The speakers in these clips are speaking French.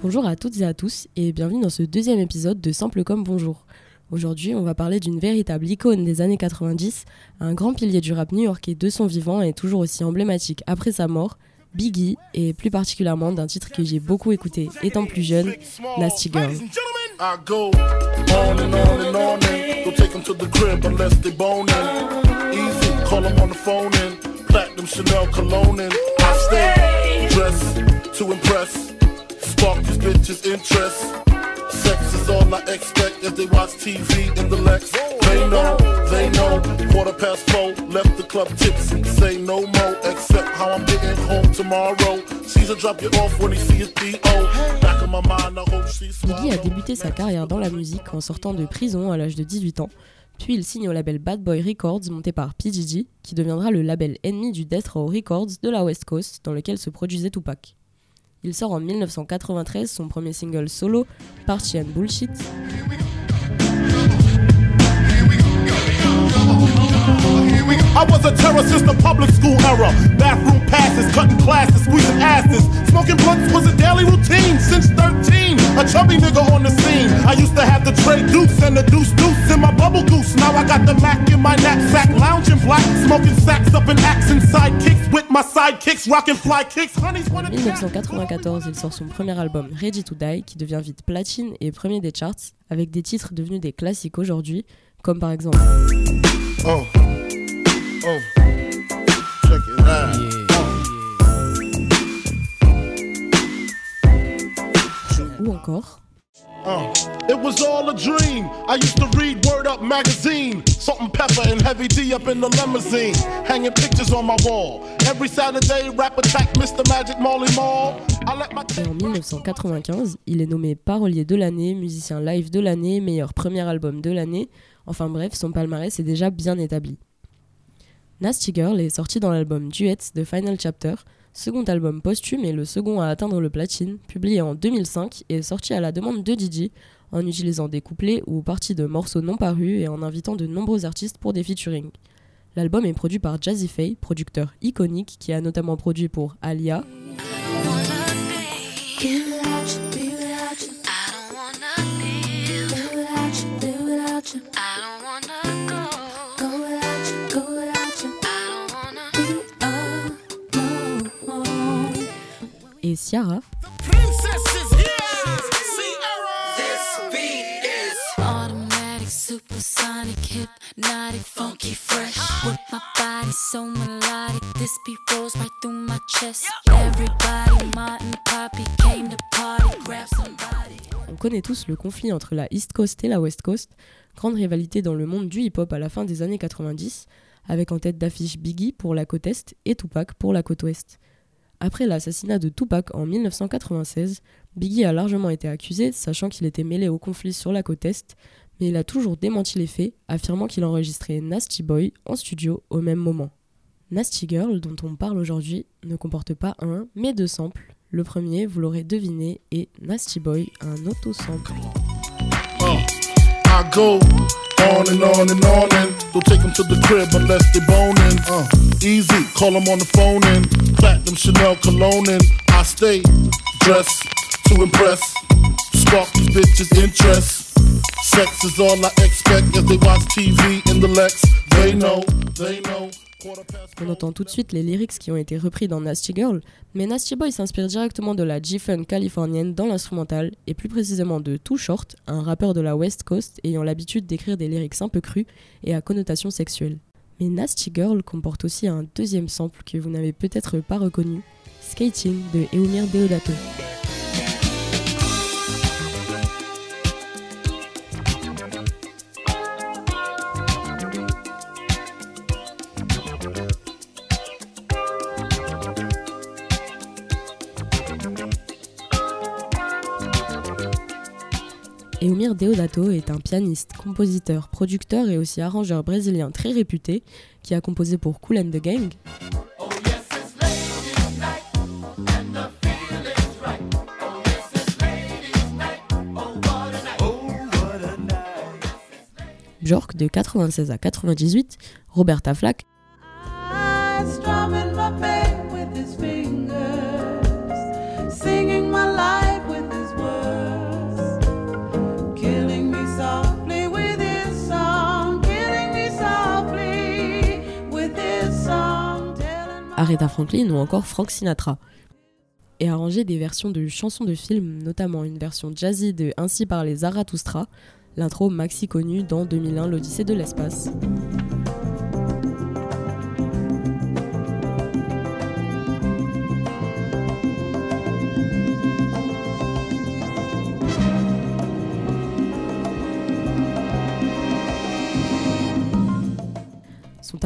Bonjour à toutes et à tous et bienvenue dans ce deuxième épisode de Simple comme Bonjour. Aujourd'hui, on va parler d'une véritable icône des années 90, un grand pilier du rap new-yorkais de son vivant et toujours aussi emblématique après sa mort, Biggie, et plus particulièrement d'un titre que j'ai beaucoup écouté étant plus jeune, Nasty Girl. And I stay dressed to impress. Spark these bitches' interest. Sex is all I expect as they watch TV in the Lex. They know, they know. Quarter past four, left the club tipsy. Say no more, except how I'm getting home tomorrow. Caesar drop you off when he see his D.O. Back in my mind, I hope she's Biggie a débuté sa carrière dans la musique en sortant de prison à l'âge de 18 ans. Puis il signe au label Bad Boy Records monté par PGG, qui deviendra le label ennemi du Death Row Records de la West Coast, dans lequel se produisait Tupac. Il sort en 1993 son premier single solo, Party and Bullshit. I was a terror since the public school era. Bathroom passes, cutting classes, squeezing asses. Smoking blunts was a daily routine since 13. A chubby nigga on the scene. I used to have the tray deuce and the deuce deuce in my bubble goose. Now I got the Mac in my knapsack, lounging black, smoking sacks up in accent sidekicks with my sidekicks, rocking fly kicks. En 1994, il sort son premier album Ready to Die qui devient vite platine et premier des charts avec des titres devenus des classiques aujourd'hui, comme par exemple. Oh. Oh, check it out. Yeah. Ou encore. Uh, it was all a dream. I used to read Word Up magazine. Salt and pepper and heavy D up in the limousine. Hanging pictures on my wall. Every Saturday, rap attack Mr. Magic Molly Mall. Et en 1995, il est nommé parolier de l'année, musicien live de l'année, meilleur premier album de l'année. Enfin bref, son palmarès est déjà bien établi. Nasty Girl est sorti dans l'album Duets de Final Chapter, second album posthume et le second à atteindre le platine, publié en 2005 et sorti à la demande de Didi, en utilisant des couplets ou parties de morceaux non parus et en invitant de nombreux artistes pour des featuring. L'album est produit par Jazzy Faye, producteur iconique qui a notamment produit pour Alia. On connaît tous le conflit entre la East Coast et la West Coast, grande rivalité dans le monde du hip-hop à la fin des années 90, avec en tête d'affiche Biggie pour la côte Est et Tupac pour la côte Ouest. Après l'assassinat de Tupac en 1996, Biggie a largement été accusé, sachant qu'il était mêlé au conflit sur la côte Est, mais il a toujours démenti les faits, affirmant qu'il enregistrait Nasty Boy en studio au même moment. Nasty Girl, dont on parle aujourd'hui, ne comporte pas un, mais deux samples. Le premier, vous l'aurez deviné, est Nasty Boy, un auto-sample. Chanel. On entend tout de suite les lyrics qui ont été repris dans Nasty Girl, mais Nasty Boy s'inspire directement de la G-Funk californienne dans l'instrumental, et plus précisément de Too Short, un rappeur de la West Coast ayant l'habitude d'écrire des lyrics un peu crus et à connotation sexuelle. Mais Nasty Girl comporte aussi un deuxième sample que vous n'avez peut-être pas reconnu, Skating de Eumir Deodato. Eumir Deodato est un pianiste, compositeur, producteur et aussi arrangeur brésilien très réputé qui a composé pour Cool and the Gang. Björk de 96 à 98, Roberta Flack. Aretha Franklin ou encore Frank Sinatra. Et arrangé des versions de chansons de films, notamment une version jazzy de Ainsi par les Zarathustra, l'intro maxi connue dans 2001 l'Odyssée de l'espace.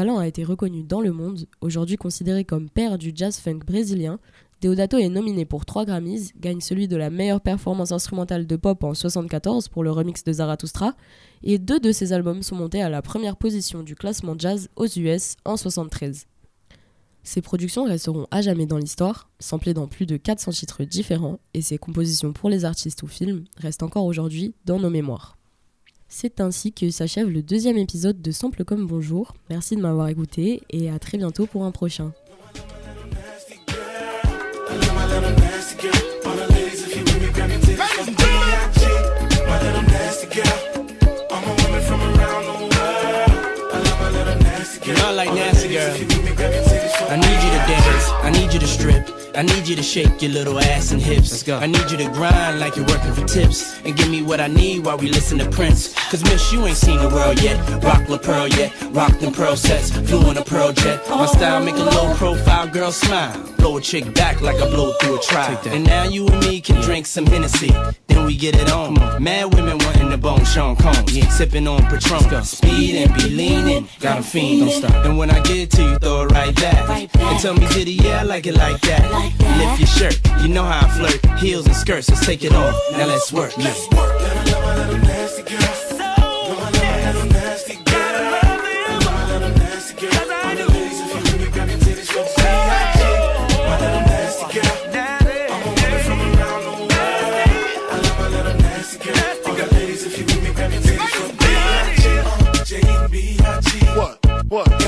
Talent a été reconnu dans le monde, aujourd'hui considéré comme père du jazz funk brésilien. Deodato est nominé pour 3 Grammys, gagne celui de la meilleure performance instrumentale de pop en 74 pour le remix de Zarathustra, et deux de ses albums sont montés à la première position du classement jazz aux US en 73. Ses productions resteront à jamais dans l'histoire, samplées dans plus de 400 titres différents, et ses compositions pour les artistes ou films restent encore aujourd'hui dans nos mémoires. C'est ainsi que s'achève le deuxième épisode de Sample comme Bonjour. Merci de m'avoir écouté et à très bientôt pour un prochain. I need you to shake your little ass and hips. Let's go. I need you to grind like you're working for tips. And give me what I need while we listen to Prince. Cause miss, you ain't seen the world yet. Rock La Pearl yet. Rock them pearl sets. Flew in a pearl jet. My style make a low profile girl smile. Blow a chick back like I blow through a trial. And now you and me can drink some Hennessy. Then we get it on. Mad women wanting the bone Sean Combs. Yeah. Sipping on Patron. Speed and be leaning. Got a fiend. Don't stop. And when I get to you, throw it right back. Right back. And tell me, did he, yeah, I like it like that. Like Lift your shirt, you know how I flirt. Heels and skirts, let's take it off. Now let's work. Let's work. What?